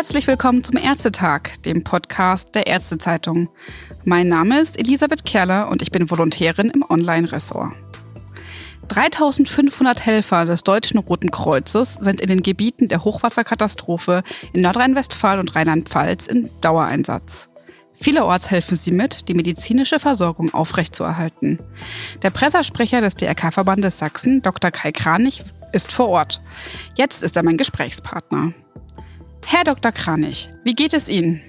Herzlich willkommen zum Ärztetag, dem Podcast der Ärztezeitung. Mein Name ist Elisabeth Kerler und ich bin Volontärin im Online-Ressort. 3500 Helfer des Deutschen Roten Kreuzes sind in den Gebieten der Hochwasserkatastrophe in Nordrhein-Westfalen und Rheinland-Pfalz in Dauereinsatz. Vielerorts helfen sie mit, die medizinische Versorgung aufrechtzuerhalten. Der Pressesprecher des DRK-Verbandes Sachsen, Dr. Kai Kranich, ist vor Ort. Jetzt ist er mein Gesprächspartner. Herr Dr. Kranich, wie geht es Ihnen?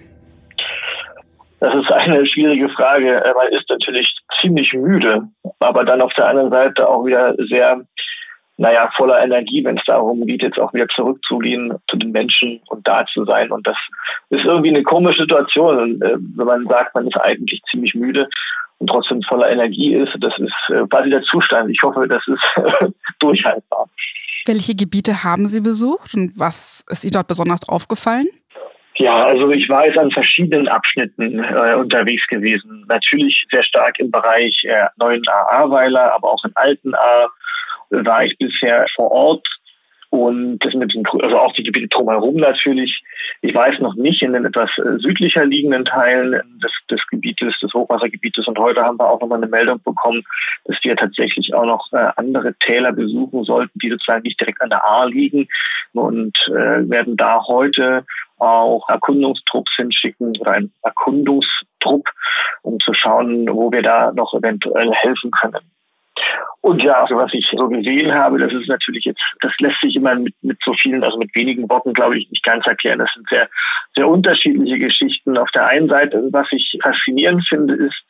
Das ist eine schwierige Frage. Man ist natürlich ziemlich müde, aber dann auf der anderen Seite auch wieder sehr, naja, voller Energie, wenn es darum geht, jetzt auch wieder zurückzugehen zu den Menschen und da zu sein. Und das ist irgendwie eine komische Situation, äh, wenn man sagt, man ist eigentlich ziemlich müde und trotzdem voller Energie ist. Das ist äh, quasi der Zustand. Ich hoffe, das ist durchhaltbar. Welche Gebiete haben Sie besucht und was ist Ihnen dort besonders aufgefallen? Ja, also ich war jetzt an verschiedenen Abschnitten äh, unterwegs gewesen. Natürlich sehr stark im Bereich äh, neuen AA-Weiler, aber auch in alten A war ich bisher vor Ort und das mit den, also auch die Gebiete drumherum natürlich. Ich weiß noch nicht in den etwas äh, südlicher liegenden Teilen des, des Gebietes, des Hochwassergebietes. Und heute haben wir auch nochmal eine Meldung bekommen, dass wir tatsächlich auch noch äh, andere Täler besuchen sollten, die sozusagen nicht direkt an der Ahr liegen und äh, werden da heute auch Erkundungstrupps hinschicken oder einen Erkundungstrupp, um zu schauen, wo wir da noch eventuell helfen können. Und ja, also was ich so gesehen habe, das ist natürlich jetzt, das lässt sich immer mit, mit so vielen, also mit wenigen Worten, glaube ich, nicht ganz erklären. Das sind sehr, sehr unterschiedliche Geschichten. Auf der einen Seite, was ich faszinierend finde, ist,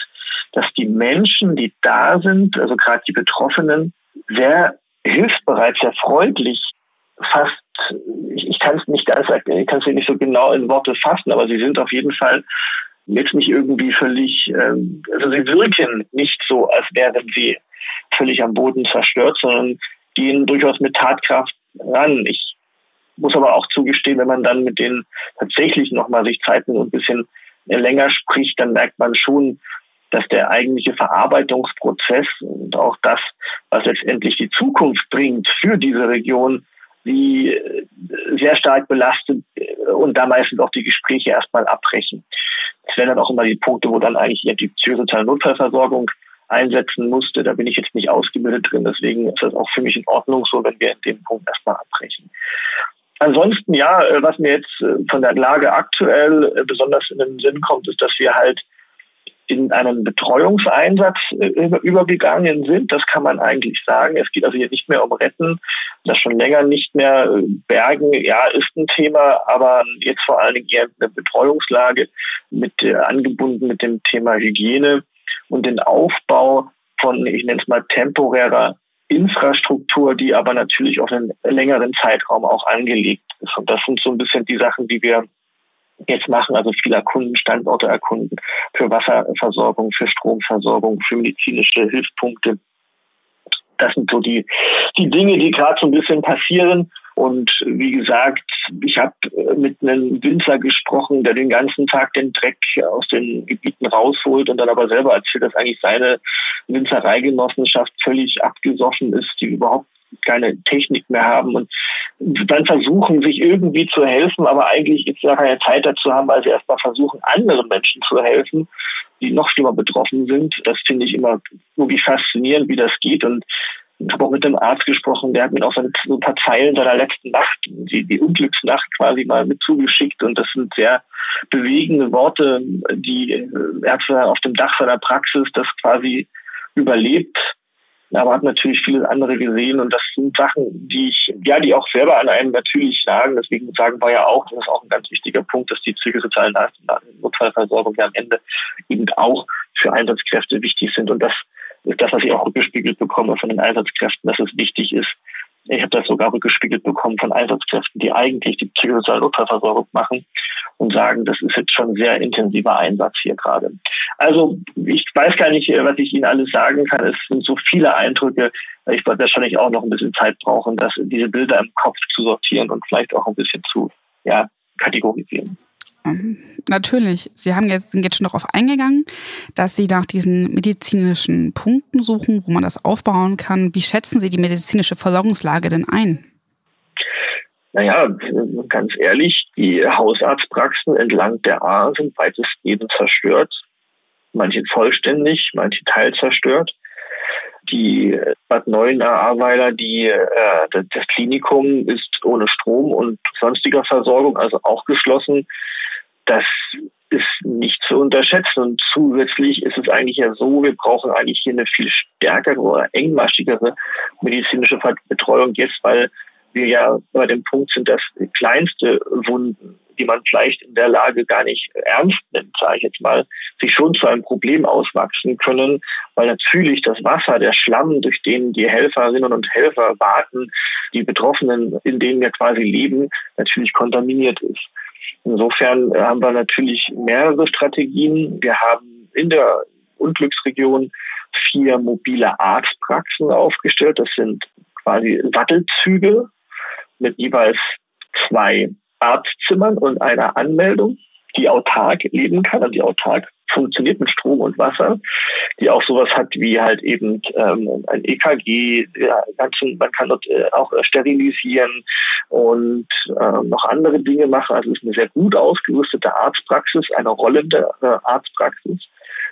dass die Menschen, die da sind, also gerade die Betroffenen, sehr hilfsbereit, sehr freundlich, fast, ich, ich kann es nicht ganz, ich kann es nicht so genau in Worte fassen, aber sie sind auf jeden Fall jetzt nicht irgendwie völlig, ähm, also sie wirken nicht so, als wären sie völlig am Boden zerstört, sondern gehen durchaus mit Tatkraft ran. Ich muss aber auch zugestehen, wenn man dann mit denen tatsächlich nochmal sich Zeit und ein bisschen länger spricht, dann merkt man schon, dass der eigentliche Verarbeitungsprozess und auch das, was letztendlich die Zukunft bringt für diese Region, sie sehr stark belastet und da meistens auch die Gespräche erstmal abbrechen. Das wären dann auch immer die Punkte, wo dann eigentlich die psychosoziale Notfallversorgung einsetzen musste. Da bin ich jetzt nicht ausgebildet drin. Deswegen ist das auch für mich in Ordnung so, wenn wir in dem Punkt erstmal abbrechen. Ansonsten, ja, äh, was mir jetzt äh, von der Lage aktuell äh, besonders in den Sinn kommt, ist, dass wir halt in einen Betreuungseinsatz übergegangen sind. Das kann man eigentlich sagen. Es geht also hier nicht mehr um Retten, das schon länger nicht mehr Bergen. Ja, ist ein Thema, aber jetzt vor allen Dingen eher eine Betreuungslage mit angebunden mit dem Thema Hygiene und den Aufbau von, ich nenne es mal, temporärer Infrastruktur, die aber natürlich auf einen längeren Zeitraum auch angelegt ist. Und das sind so ein bisschen die Sachen, die wir jetzt machen, also viele erkunden, Standorte erkunden für Wasserversorgung, für Stromversorgung, für medizinische Hilfspunkte. Das sind so die, die Dinge, die gerade so ein bisschen passieren. Und wie gesagt, ich habe äh, mit einem Winzer gesprochen, der den ganzen Tag den Dreck aus den Gebieten rausholt und dann aber selber erzählt, dass eigentlich seine Winzereigenossenschaft völlig abgesoffen ist, die überhaupt keine Technik mehr haben und dann versuchen, sich irgendwie zu helfen, aber eigentlich jetzt gar keine Zeit dazu haben, weil sie erstmal versuchen, anderen Menschen zu helfen, die noch schlimmer betroffen sind. Das finde ich immer wirklich faszinierend, wie das geht. Und ich habe auch mit dem Arzt gesprochen, der hat mir auch so ein paar Zeilen seiner letzten Nacht, die, die Unglücksnacht quasi mal mit zugeschickt. Und das sind sehr bewegende Worte, die Ärzte auf dem Dach seiner Praxis das quasi überlebt. Aber hat natürlich viele andere gesehen und das sind Sachen, die ich, ja, die auch selber an einem natürlich lagen. Deswegen sagen wir ja auch, das ist auch ein ganz wichtiger Punkt, dass die psychosoziale Notfallversorgung ja am Ende eben auch für Einsatzkräfte wichtig sind. Und das ist das, was ich auch rückgespiegelt bekomme von den Einsatzkräften, dass es wichtig ist. Ich habe das sogar rückgespiegelt bekommen von Einsatzkräften, die eigentlich die psychosoziale Notfallversorgung machen und sagen, das ist jetzt schon sehr intensiver Einsatz hier gerade. Also ich weiß gar nicht, was ich Ihnen alles sagen kann. Es sind so viele Eindrücke. Ich werde wahrscheinlich auch noch ein bisschen Zeit brauchen, das, diese Bilder im Kopf zu sortieren und vielleicht auch ein bisschen zu ja, kategorisieren. Ähm, natürlich. Sie haben jetzt, sind jetzt schon darauf eingegangen, dass Sie nach diesen medizinischen Punkten suchen, wo man das aufbauen kann. Wie schätzen Sie die medizinische Versorgungslage denn ein? Naja, ganz ehrlich, die Hausarztpraxen entlang der A sind weitestgehend zerstört. Manche vollständig, manche teilzerstört. Die Bad Neuenahr-Ahrweiler, die, äh, das Klinikum ist ohne Strom und sonstiger Versorgung, also auch geschlossen. Das ist nicht zu unterschätzen. Und zusätzlich ist es eigentlich ja so, wir brauchen eigentlich hier eine viel stärkere oder engmaschigere medizinische Betreuung jetzt, weil wir ja bei dem Punkt sind, dass kleinste Wunden, die man vielleicht in der Lage gar nicht ernst nimmt, sage ich jetzt mal, sich schon zu einem Problem auswachsen können, weil natürlich das Wasser, der Schlamm, durch den die Helferinnen und Helfer warten, die Betroffenen, in denen wir quasi leben, natürlich kontaminiert ist. Insofern haben wir natürlich mehrere Strategien. Wir haben in der Unglücksregion vier mobile Arztpraxen aufgestellt. Das sind quasi Sattelzüge mit jeweils zwei Arztzimmern und einer Anmeldung, die autark leben kann, also die autark funktioniert mit Strom und Wasser, die auch sowas hat wie halt eben ähm, ein EKG, ja, ganzen, man kann dort äh, auch äh, sterilisieren und äh, noch andere Dinge machen. Also es ist eine sehr gut ausgerüstete Arztpraxis, eine rollende äh, Arztpraxis.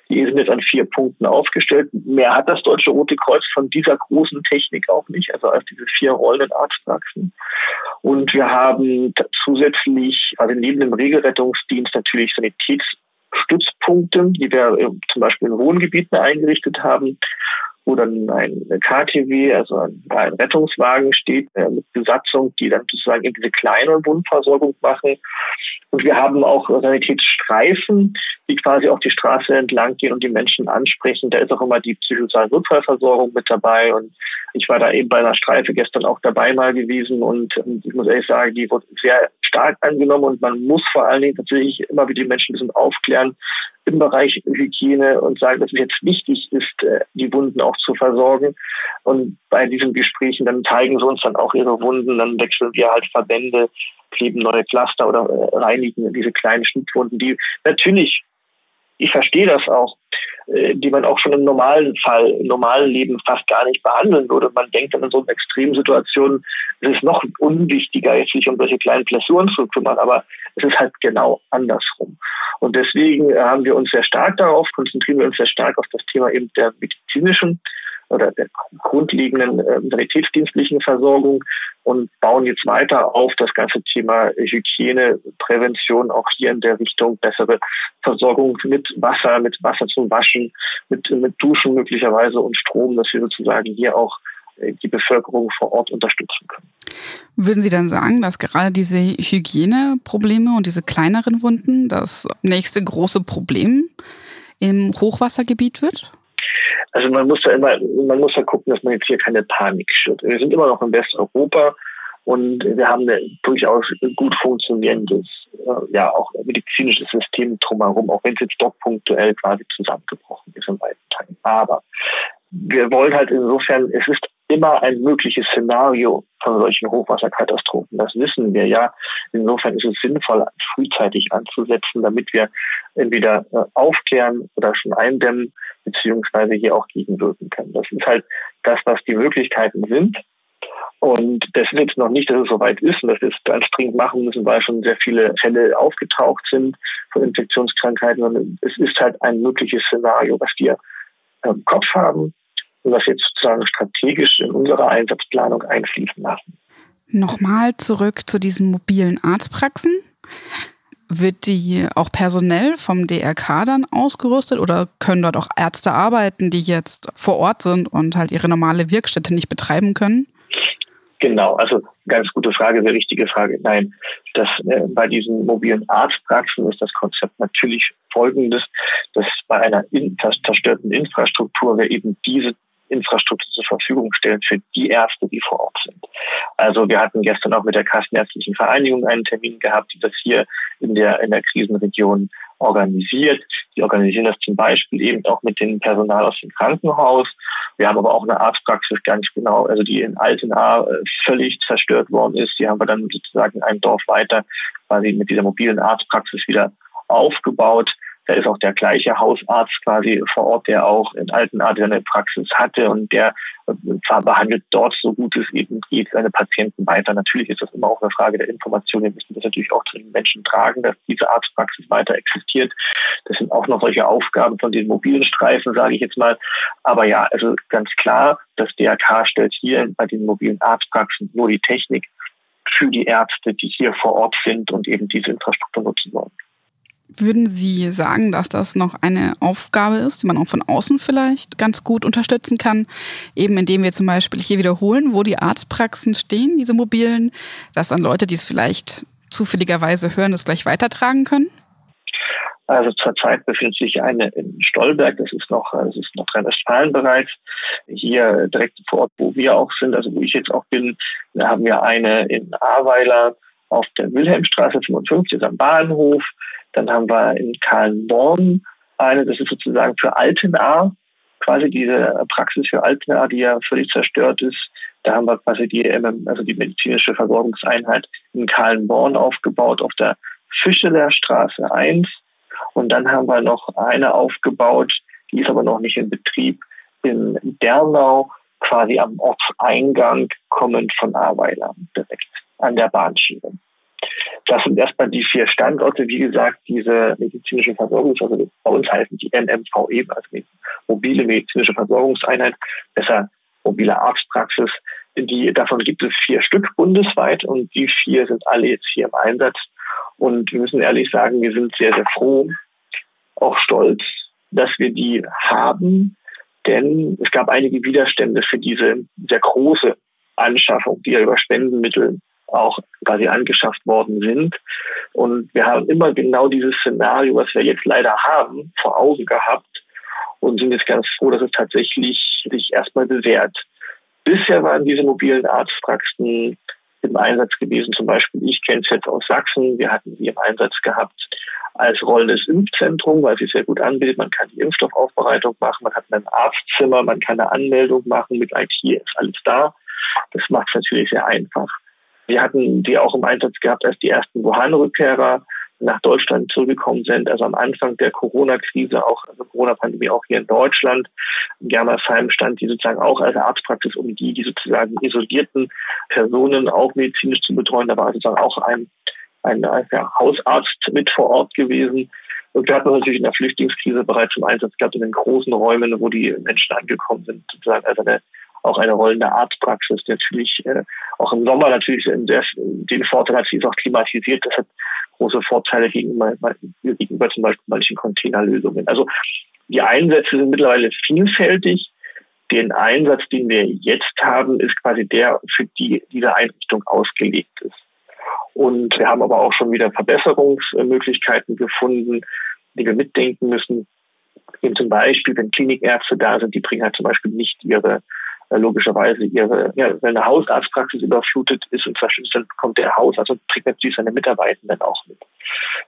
Die sind jetzt an vier Punkten aufgestellt. Mehr hat das Deutsche Rote Kreuz von dieser großen Technik auch nicht, also als diese vier rollenden Arztpraxen. Und wir haben zusätzlich, also neben dem Regelrettungsdienst natürlich Sanitätsstützpunkte, die wir äh, zum Beispiel in Wohngebieten eingerichtet haben wo dann ein KTW, also ein, Rettungswagen steht äh, mit Besatzung, die dann sozusagen in diese kleine Wundversorgung machen. Und wir haben auch Sanitätsstreifen, die quasi auf die Straße entlang gehen und die Menschen ansprechen. Da ist auch immer die psychosoziale Notfallversorgung mit dabei. Und ich war da eben bei einer Streife gestern auch dabei mal gewesen. Und ich muss ehrlich sagen, die wird sehr stark angenommen. Und man muss vor allen Dingen tatsächlich immer wieder die Menschen ein bisschen aufklären, im Bereich Hygiene und sagen, dass es jetzt wichtig ist, äh, die Wunden auch zu versorgen. Und bei diesen Gesprächen dann zeigen sie uns dann auch ihre Wunden, dann wechseln wir halt Verbände, kleben neue Pflaster oder äh, reinigen diese kleinen Schnittwunden, die natürlich ich verstehe das auch, äh, die man auch schon im normalen Fall, im normalen Leben fast gar nicht behandeln würde. Man denkt dann in so Extremsituationen, es ist noch unwichtiger, jetzt sich um solche kleinen Blessuren zu kümmern, aber es ist halt genau andersrum. Und deswegen haben wir uns sehr stark darauf, konzentrieren wir uns sehr stark auf das Thema eben der medizinischen oder der grundlegenden äh, sanitätsdienstlichen Versorgung und bauen jetzt weiter auf das ganze Thema Hygiene, Prävention, auch hier in der Richtung bessere Versorgung mit Wasser, mit Wasser zum Waschen, mit, mit Duschen möglicherweise und Strom, dass wir sozusagen hier auch äh, die Bevölkerung vor Ort unterstützen können. Würden Sie dann sagen, dass gerade diese Hygieneprobleme und diese kleineren Wunden das nächste große Problem im Hochwassergebiet wird? Also man muss da immer, man muss da gucken, dass man jetzt hier keine Panik schürt. Wir sind immer noch in Westeuropa und wir haben ein durchaus gut funktionierendes, äh, ja auch medizinisches System drumherum, auch wenn es jetzt doch punktuell quasi zusammengebrochen ist in weiten Teilen. Aber wir wollen halt insofern, es ist immer ein mögliches Szenario von solchen Hochwasserkatastrophen. Das wissen wir ja. Insofern ist es sinnvoll, frühzeitig anzusetzen, damit wir entweder äh, aufklären oder schon eindämmen, beziehungsweise hier auch gegenwirken können. Das ist halt das, was die Möglichkeiten sind. Und das ist jetzt noch nicht, dass es soweit ist und dass wir es ganz dringend machen müssen, weil schon sehr viele Fälle aufgetaucht sind von Infektionskrankheiten, sondern es ist halt ein mögliches Szenario, was wir im Kopf haben und was wir jetzt sozusagen strategisch in unserer Einsatzplanung einfließen lassen. Nochmal zurück zu diesen mobilen Arztpraxen. Wird die auch personell vom DRK dann ausgerüstet oder können dort auch Ärzte arbeiten, die jetzt vor Ort sind und halt ihre normale Wirkstätte nicht betreiben können? Genau, also ganz gute Frage, sehr richtige Frage. Nein, das, äh, bei diesen mobilen Arztpraxen ist das Konzept natürlich folgendes, dass bei einer in, zerstörten Infrastruktur wir eben diese Infrastruktur zur Verfügung stellen für die Ärzte, die vor Ort sind. Also wir hatten gestern auch mit der Kassenärztlichen Vereinigung einen Termin gehabt, die das hier in der, in der Krisenregion organisiert. Die organisieren das zum Beispiel eben auch mit dem Personal aus dem Krankenhaus. Wir haben aber auch eine Arztpraxis ganz genau, also die in Altenaar äh, völlig zerstört worden ist. Die haben wir dann sozusagen ein Dorf weiter quasi mit dieser mobilen Arztpraxis wieder aufgebaut. Da ist auch der gleiche Hausarzt quasi vor Ort, der auch in Altenart eine Praxis hatte und der zwar behandelt dort so gut es eben geht seine Patienten weiter. Natürlich ist das immer auch eine Frage der Information. Wir müssen das natürlich auch zu den Menschen tragen, dass diese Arztpraxis weiter existiert. Das sind auch noch solche Aufgaben von den mobilen Streifen, sage ich jetzt mal. Aber ja, also ganz klar, das DRK stellt hier bei den mobilen Arztpraxen nur die Technik für die Ärzte, die hier vor Ort sind und eben diese Infrastruktur nutzen wollen. Würden Sie sagen, dass das noch eine Aufgabe ist, die man auch von außen vielleicht ganz gut unterstützen kann? Eben indem wir zum Beispiel hier wiederholen, wo die Arztpraxen stehen, diese mobilen, dass dann Leute, die es vielleicht zufälligerweise hören, das gleich weitertragen können? Also zurzeit befindet sich eine in Stolberg, das ist noch, das ist Nordrhein-Westfalen bereits. Hier direkt vor Ort, wo wir auch sind, also wo ich jetzt auch bin, da haben wir eine in Ahrweiler auf der Wilhelmstraße 55 am Bahnhof. Dann haben wir in Kallenborn eine, das ist sozusagen für Altenahr, quasi diese Praxis für Altenahr, die ja völlig zerstört ist. Da haben wir quasi die, also die medizinische Versorgungseinheit in Kallenborn aufgebaut auf der Fischeler Straße 1. Und dann haben wir noch eine aufgebaut, die ist aber noch nicht in Betrieb, in Dernau, quasi am Ortseingang kommend von Ahrweiler direkt an der Bahnschiene. Das sind erstmal die vier Standorte, wie gesagt, diese medizinische Versorgung, also bei uns heißen die MMVE, also mobile medizinische Versorgungseinheit, besser mobile Arztpraxis. Die, davon gibt es vier Stück bundesweit und die vier sind alle jetzt hier im Einsatz. Und wir müssen ehrlich sagen, wir sind sehr, sehr froh, auch stolz, dass wir die haben, denn es gab einige Widerstände für diese sehr große Anschaffung, die ja über Spendenmittel auch quasi angeschafft worden sind. Und wir haben immer genau dieses Szenario, was wir jetzt leider haben, vor Augen gehabt und sind jetzt ganz froh, dass es tatsächlich sich erstmal bewährt. Bisher waren diese mobilen Arztpraxen im Einsatz gewesen. Zum Beispiel, ich kenne es jetzt aus Sachsen. Wir hatten sie im Einsatz gehabt als rollendes Impfzentrum, weil sie sehr gut anbietet. Man kann die Impfstoffaufbereitung machen, man hat ein Arztzimmer, man kann eine Anmeldung machen mit IT, ist alles da. Das macht es natürlich sehr einfach. Wir hatten die auch im Einsatz gehabt, als die ersten Wuhan-Rückkehrer nach Deutschland zurückgekommen sind. Also am Anfang der Corona-Krise, auch also Corona-Pandemie auch hier in Deutschland. In Germersheim stand die sozusagen auch als Arztpraxis, um die, die sozusagen isolierten Personen auch medizinisch zu betreuen. Da war sozusagen auch ein, ein ja, Hausarzt mit vor Ort gewesen. Und wir hatten natürlich in der Flüchtlingskrise bereits im Einsatz gehabt in den großen Räumen, wo die Menschen angekommen sind, sozusagen als eine auch eine rollende Arztpraxis, natürlich äh, auch im Sommer natürlich sehr, den Vorteil hat, sie ist auch klimatisiert. Das hat große Vorteile gegenüber, gegenüber zum Beispiel manchen Containerlösungen. Also die Einsätze sind mittlerweile vielfältig. Den Einsatz, den wir jetzt haben, ist quasi der, für die diese Einrichtung ausgelegt ist. Und wir haben aber auch schon wieder Verbesserungsmöglichkeiten gefunden, die wir mitdenken müssen. Eben zum Beispiel, wenn Klinikärzte da sind, die bringen halt zum Beispiel nicht ihre äh, logischerweise ihre, ja, wenn eine Hausarztpraxis überflutet ist und zerstört dann kommt der Hausarzt und trägt natürlich seine Mitarbeitenden auch mit.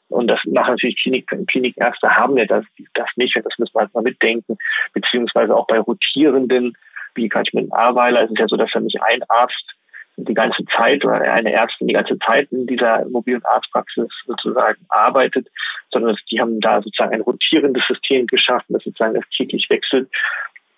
Und das machen natürlich Klinik, Klinikärzte haben ja das, das nicht, das müssen wir halt mal mitdenken, beziehungsweise auch bei rotierenden, wie kann ich mit einem Aweiler, ist es ja so, dass er nicht ein Arzt die ganze Zeit oder eine Ärztin die ganze Zeit in dieser mobilen Arztpraxis sozusagen arbeitet, sondern die haben da sozusagen ein rotierendes System geschaffen, das sozusagen das täglich wechselt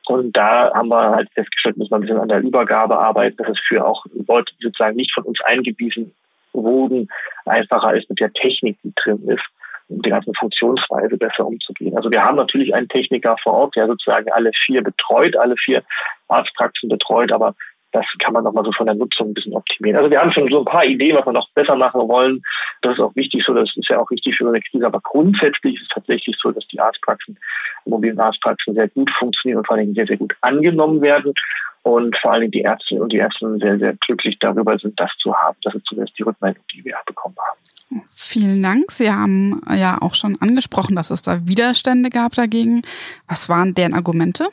und da haben wir halt festgestellt, müssen wir ein bisschen an der Übergabe arbeiten, dass es für auch Leute, die sozusagen nicht von uns eingewiesen wurden, einfacher ist mit der Technik, die drin ist, um die ganzen Funktionsweise besser umzugehen. Also wir haben natürlich einen Techniker vor Ort, der sozusagen alle vier betreut, alle vier Arztpraxen betreut, aber das kann man nochmal so von der Nutzung ein bisschen optimieren. Also wir haben schon so ein paar Ideen, was wir noch besser machen wollen. Das ist auch wichtig so, das ist ja auch wichtig für eine Krise. Aber grundsätzlich ist es tatsächlich so, dass die Arztpraxen, mobilen Arztpraxen sehr gut funktionieren und vor allem sehr, sehr gut angenommen werden. Und vor allem die Ärzte und die Ärzte sehr, sehr glücklich darüber sind, das zu haben. Das ist zumindest die Rückmeldung, die wir bekommen haben. Vielen Dank. Sie haben ja auch schon angesprochen, dass es da Widerstände gab dagegen. Was waren deren Argumente?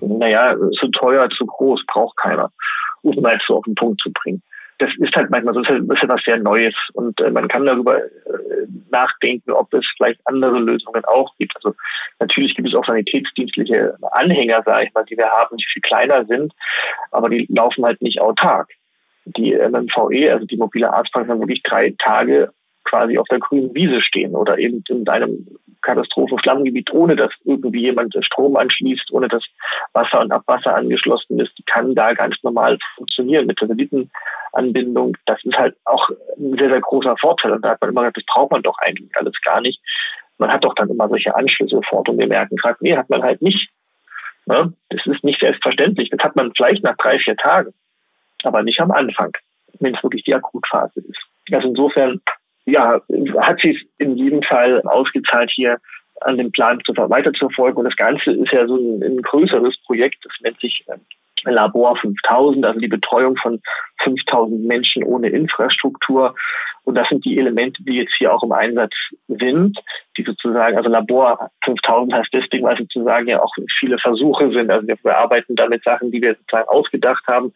Naja, zu teuer, zu groß, braucht keiner, um mal so auf den Punkt zu bringen. Das ist halt manchmal so, ist etwas sehr Neues und äh, man kann darüber äh, nachdenken, ob es vielleicht andere Lösungen auch gibt. Also natürlich gibt es auch sanitätsdienstliche Anhänger, sage ich mal, die wir haben, die viel kleiner sind, aber die laufen halt nicht autark. Die MMVE, also die mobile Arztpraxis, haben wirklich drei Tage quasi auf der grünen Wiese stehen oder eben in einem Katastrophe-Schlammgebiet, ohne dass irgendwie jemand Strom anschließt, ohne dass Wasser und Abwasser angeschlossen ist, kann da ganz normal funktionieren mit Satellitenanbindung. Das ist halt auch ein sehr, sehr großer Vorteil. Und da hat man immer gesagt, das braucht man doch eigentlich alles gar nicht. Man hat doch dann immer solche Anschlüsse sofort und wir merken gerade, nee, hat man halt nicht. Ne? Das ist nicht selbstverständlich. Das hat man vielleicht nach drei, vier Tagen, aber nicht am Anfang, wenn es wirklich die Akutphase ist. Also insofern, ja, hat sich in jedem Fall ausgezahlt, hier an dem Plan zu, weiterzuverfolgen. Und das Ganze ist ja so ein, ein größeres Projekt. Das nennt sich ähm, Labor 5000, also die Betreuung von 5000 Menschen ohne Infrastruktur. Und das sind die Elemente, die jetzt hier auch im Einsatz sind, die sozusagen, also Labor 5000 heißt deswegen, weil sozusagen ja auch viele Versuche sind. Also wir bearbeiten damit Sachen, die wir sozusagen ausgedacht haben.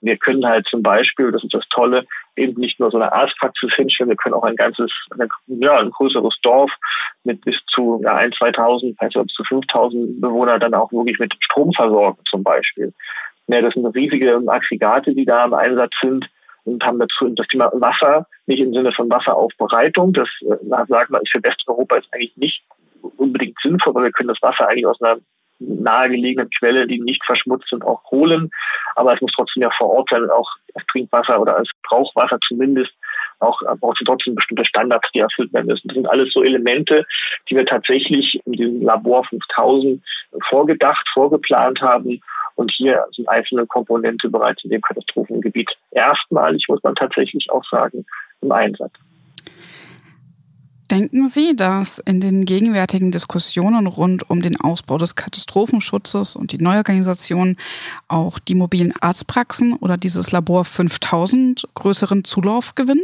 Wir können halt zum Beispiel, das ist das Tolle, eben nicht nur so eine Arztpraxis hinstellen, wir können auch ein ganzes, ja, ein größeres Dorf mit bis zu ja, 1, 2000, also bis zu 5000 Bewohner dann auch wirklich mit Strom versorgen zum Beispiel. Ja, das sind riesige Aggregate, die da im Einsatz sind und haben dazu das Thema Wasser, nicht im Sinne von Wasseraufbereitung. Das äh, sagt man, ist für Westeuropa jetzt eigentlich nicht unbedingt sinnvoll, weil wir können das Wasser eigentlich aus einer nahegelegenen Quelle, die nicht verschmutzt sind, auch holen. Aber es muss trotzdem ja vor Ort sein, auch als Trinkwasser oder als Brauchwasser zumindest. Auch braucht es trotzdem bestimmte Standards, die erfüllt werden müssen. Das sind alles so Elemente, die wir tatsächlich in diesem Labor 5000 vorgedacht, vorgeplant haben und hier sind einzelne Komponente bereits in dem Katastrophengebiet erstmalig, muss man tatsächlich auch sagen, im Einsatz. Denken Sie, dass in den gegenwärtigen Diskussionen rund um den Ausbau des Katastrophenschutzes und die Neuorganisation auch die mobilen Arztpraxen oder dieses Labor 5000 größeren Zulauf gewinnen?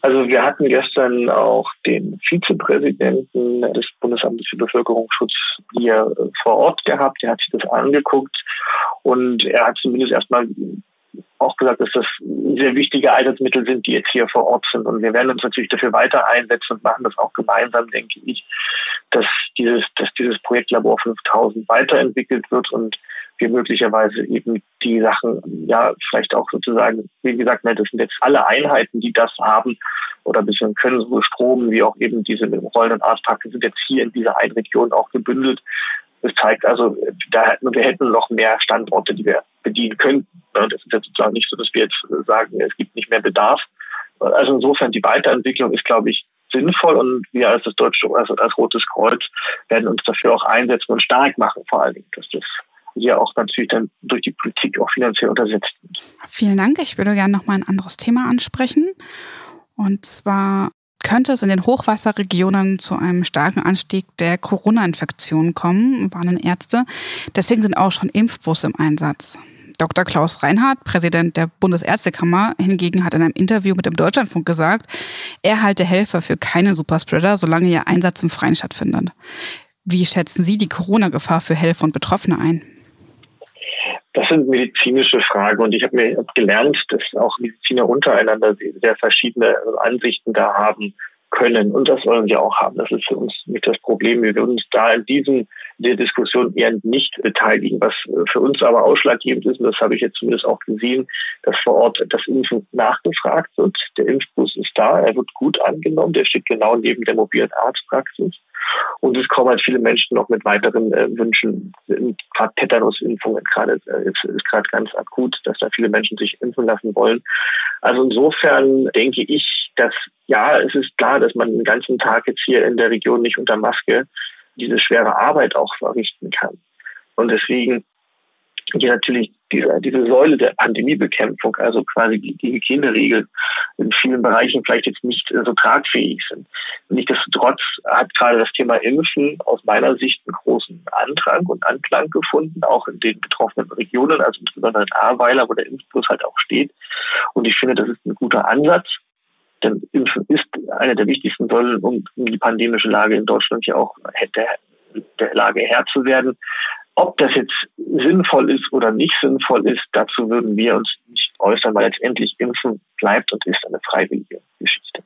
Also wir hatten gestern auch den Vizepräsidenten des Bundesamtes für Bevölkerungsschutz hier vor Ort gehabt. Der hat sich das angeguckt und er hat zumindest erstmal auch gesagt, dass das sehr wichtige Einsatzmittel sind, die jetzt hier vor Ort sind. Und wir werden uns natürlich dafür weiter einsetzen und machen das auch gemeinsam, denke ich, dass dieses, dass dieses Projekt Labor 5000 weiterentwickelt wird und wir möglicherweise eben die Sachen, ja, vielleicht auch sozusagen, wie gesagt, das sind jetzt alle Einheiten, die das haben oder ein bisschen können, sowohl Strom wie auch eben diese rollenden Arztpraxen sind jetzt hier in dieser einen Region auch gebündelt. Das zeigt also, da hätten, wir hätten noch mehr Standorte, die wir bedienen könnten. Das ist jetzt sozusagen nicht so, dass wir jetzt sagen, es gibt nicht mehr Bedarf. Also insofern die Weiterentwicklung ist, glaube ich, sinnvoll und wir als das Deutsche, also als Rotes Kreuz werden uns dafür auch einsetzen und stark machen, vor allen Dingen, dass das hier auch natürlich dann durch die Politik auch finanziell untersetzt wird. Vielen Dank. Ich würde gerne noch mal ein anderes Thema ansprechen. Und zwar könnte es in den Hochwasserregionen zu einem starken Anstieg der Corona-Infektionen kommen, warnen Ärzte. Deswegen sind auch schon Impfbusse im Einsatz. Dr. Klaus Reinhardt, Präsident der Bundesärztekammer, hingegen hat in einem Interview mit dem Deutschlandfunk gesagt, er halte Helfer für keine Superspreader, solange ihr Einsatz im Freien stattfindet. Wie schätzen Sie die Corona-Gefahr für Helfer und Betroffene ein? Das sind medizinische Fragen und ich habe mir gelernt, dass auch Mediziner untereinander sehr verschiedene Ansichten da haben können und das wollen wir auch haben. Das ist für uns nicht das Problem. Wir würden uns da in diesen der Diskussion eher nicht beteiligen. Was für uns aber ausschlaggebend ist, und das habe ich jetzt zumindest auch gesehen, dass vor Ort das Impfen nachgefragt wird. Der Impfbus ist da, er wird gut angenommen, der steht genau neben der mobilen Arztpraxis. Und es kommen halt viele Menschen noch mit weiteren äh, Wünschen, gerade Tetanusimpfungen gerade äh, ist, ist gerade ganz akut, dass da viele Menschen sich impfen lassen wollen. Also insofern denke ich, dass ja, es ist klar, dass man den ganzen Tag jetzt hier in der Region nicht unter Maske diese schwere Arbeit auch verrichten kann. Und deswegen hier natürlich diese, diese Säule der Pandemiebekämpfung, also quasi die, die Hygieneregeln in vielen Bereichen vielleicht jetzt nicht äh, so tragfähig sind. Nichtsdestotrotz hat gerade das Thema Impfen aus meiner Sicht einen großen Antrag und Anklang gefunden, auch in den betroffenen Regionen, also insbesondere in Ahrweiler, wo der Impfbus halt auch steht. Und ich finde, das ist ein guter Ansatz. Denn Impfen ist eine der wichtigsten Säulen, um die pandemische Lage in Deutschland ja auch der, der Lage Herr zu werden. Ob das jetzt sinnvoll ist oder nicht sinnvoll ist, dazu würden wir uns nicht äußern, weil letztendlich Impfen bleibt und ist eine freiwillige Geschichte.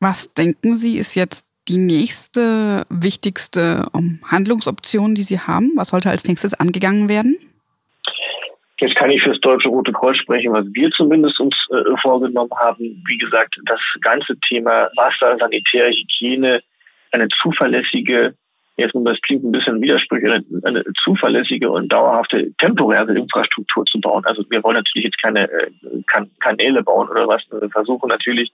Was denken Sie, ist jetzt die nächste wichtigste ähm, Handlungsoption, die Sie haben? Was sollte als nächstes angegangen werden? Jetzt kann ich für das Deutsche Rote Kreuz sprechen, was wir zumindest uns äh, vorgenommen haben. Wie gesagt, das ganze Thema Wasser, sanitäre Hygiene, eine zuverlässige, jetzt das klingt ein bisschen widersprüchlich, eine, eine, zuverlässige und dauerhafte temporäre Infrastruktur zu bauen. Also wir wollen natürlich jetzt keine äh, kan Kanäle bauen oder was. Wir versuchen natürlich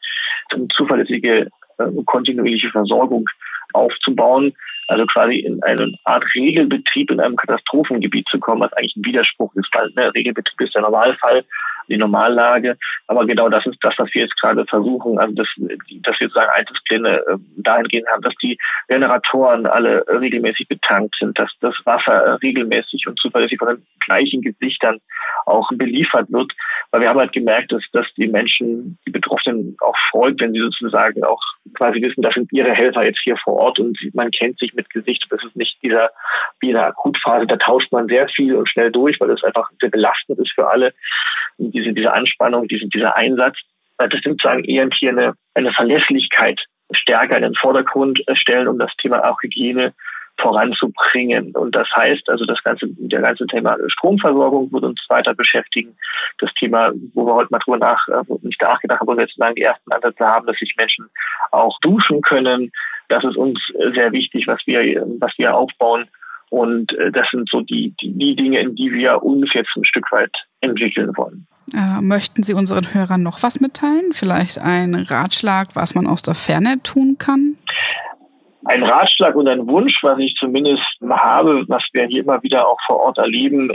eine zuverlässige, äh, kontinuierliche Versorgung aufzubauen also quasi in eine Art Regelbetrieb in einem Katastrophengebiet zu kommen, was eigentlich ein Widerspruch ist, weil ne, Regelbetrieb ist der Normalfall, die Normallage. Aber genau das ist das, was wir jetzt gerade versuchen, also dass, dass wir sozusagen Einzelspläne äh, dahingehend haben, dass die Generatoren alle regelmäßig betankt sind, dass das Wasser regelmäßig und zuverlässig von den gleichen Gesichtern auch beliefert wird. Weil wir haben halt gemerkt, dass, dass die Menschen, die Betroffenen auch freut, wenn sie sozusagen auch quasi wissen, das sind ihre Helfer jetzt hier vor Ort und man kennt sich mit Gesicht. Das ist nicht dieser, wie in der Akutphase, da tauscht man sehr viel und schnell durch, weil es einfach sehr belastend ist für alle. Und diese, diese Anspannung, diese, dieser Einsatz. Das sind sozusagen eher hier eine, eine Verlässlichkeit stärker in den Vordergrund stellen, um das Thema auch Hygiene voranzubringen. Und das heißt, also das ganze, der ganze Thema Stromversorgung wird uns weiter beschäftigen. Das Thema, wo wir heute mal drüber nach, äh, nicht nachgedacht haben, wo wir jetzt die ersten Ansätze haben, dass sich Menschen auch duschen können. Das ist uns sehr wichtig, was wir, was wir aufbauen. Und äh, das sind so die, die, die Dinge, in die wir uns jetzt ein Stück weit entwickeln wollen. Äh, möchten Sie unseren Hörern noch was mitteilen? Vielleicht ein Ratschlag, was man aus der Ferne tun kann? Ein Ratschlag und ein Wunsch, was ich zumindest habe, was wir hier immer wieder auch vor Ort erleben,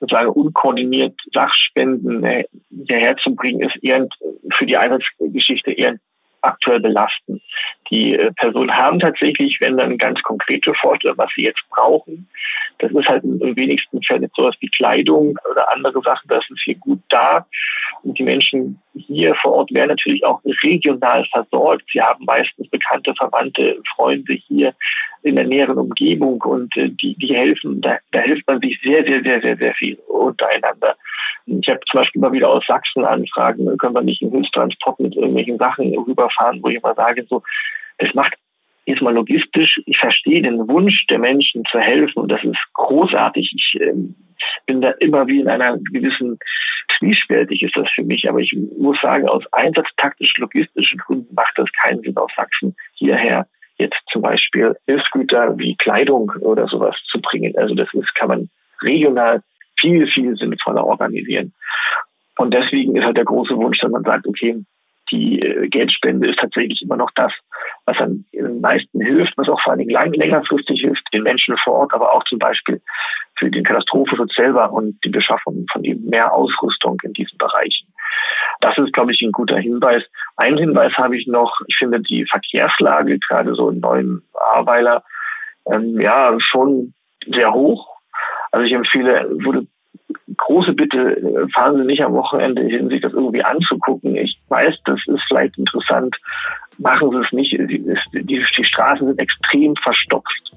sozusagen unkoordiniert Sachspenden äh, hierher zu bringen, ist eher für die Einsatzgeschichte eher aktuell belasten. Die äh, Personen haben tatsächlich, wenn dann ganz konkrete Vorstellungen, was sie jetzt brauchen. Das ist halt im wenigsten Fällen sowas wie Kleidung oder andere Sachen, das ist hier gut da. Und die Menschen hier vor Ort werden natürlich auch regional versorgt. Sie haben meistens bekannte, Verwandte, Freunde hier in der näheren Umgebung und äh, die, die helfen, da, da hilft man sich sehr, sehr, sehr, sehr, sehr viel untereinander. Ich habe zum Beispiel immer wieder aus Sachsen Anfragen, können wir nicht einen Hilfstransport mit irgendwelchen Sachen rüberfahren, wo ich immer sage, so, das macht jetzt mal logistisch, ich verstehe den Wunsch der Menschen zu helfen und das ist großartig. Ich äh, bin da immer wie in einer gewissen zwiespältig ist das für mich, aber ich muss sagen, aus einsatztaktisch-logistischen Gründen macht das keinen Sinn, aus Sachsen hierher jetzt zum Beispiel Hilfsgüter wie Kleidung oder sowas zu bringen. Also das ist, kann man regional viel, viel sinnvoller organisieren. Und deswegen ist halt der große Wunsch, dass man sagt, okay, die äh, Geldspende ist tatsächlich immer noch das, was am meisten hilft, was auch vor allen Dingen längerfristig hilft, den Menschen vor Ort, aber auch zum Beispiel für den Katastrophenschutz selber und die Beschaffung von eben mehr Ausrüstung in diesen Bereichen. Das ist, glaube ich, ein guter Hinweis. Ein Hinweis habe ich noch. Ich finde die Verkehrslage, gerade so in neuen Ahrweiler, ähm, ja, schon sehr hoch. Also ich empfehle, würde große Bitte, fahren Sie nicht am Wochenende hin, sich das irgendwie anzugucken. Ich weiß, das ist vielleicht interessant. Machen Sie es nicht. Die, die, die Straßen sind extrem verstopft.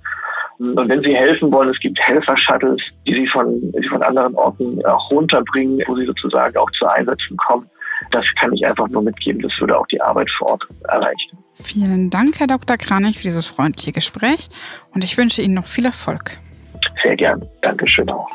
Und wenn Sie helfen wollen, es gibt Helfer-Shuttles, die Sie von, die von anderen Orten auch runterbringen, wo Sie sozusagen auch zu Einsätzen kommen. Das kann ich einfach nur mitgeben. Das würde auch die Arbeit vor Ort erleichtern. Vielen Dank, Herr Dr. Kranich, für dieses freundliche Gespräch und ich wünsche Ihnen noch viel Erfolg. Sehr gern. Dankeschön auch.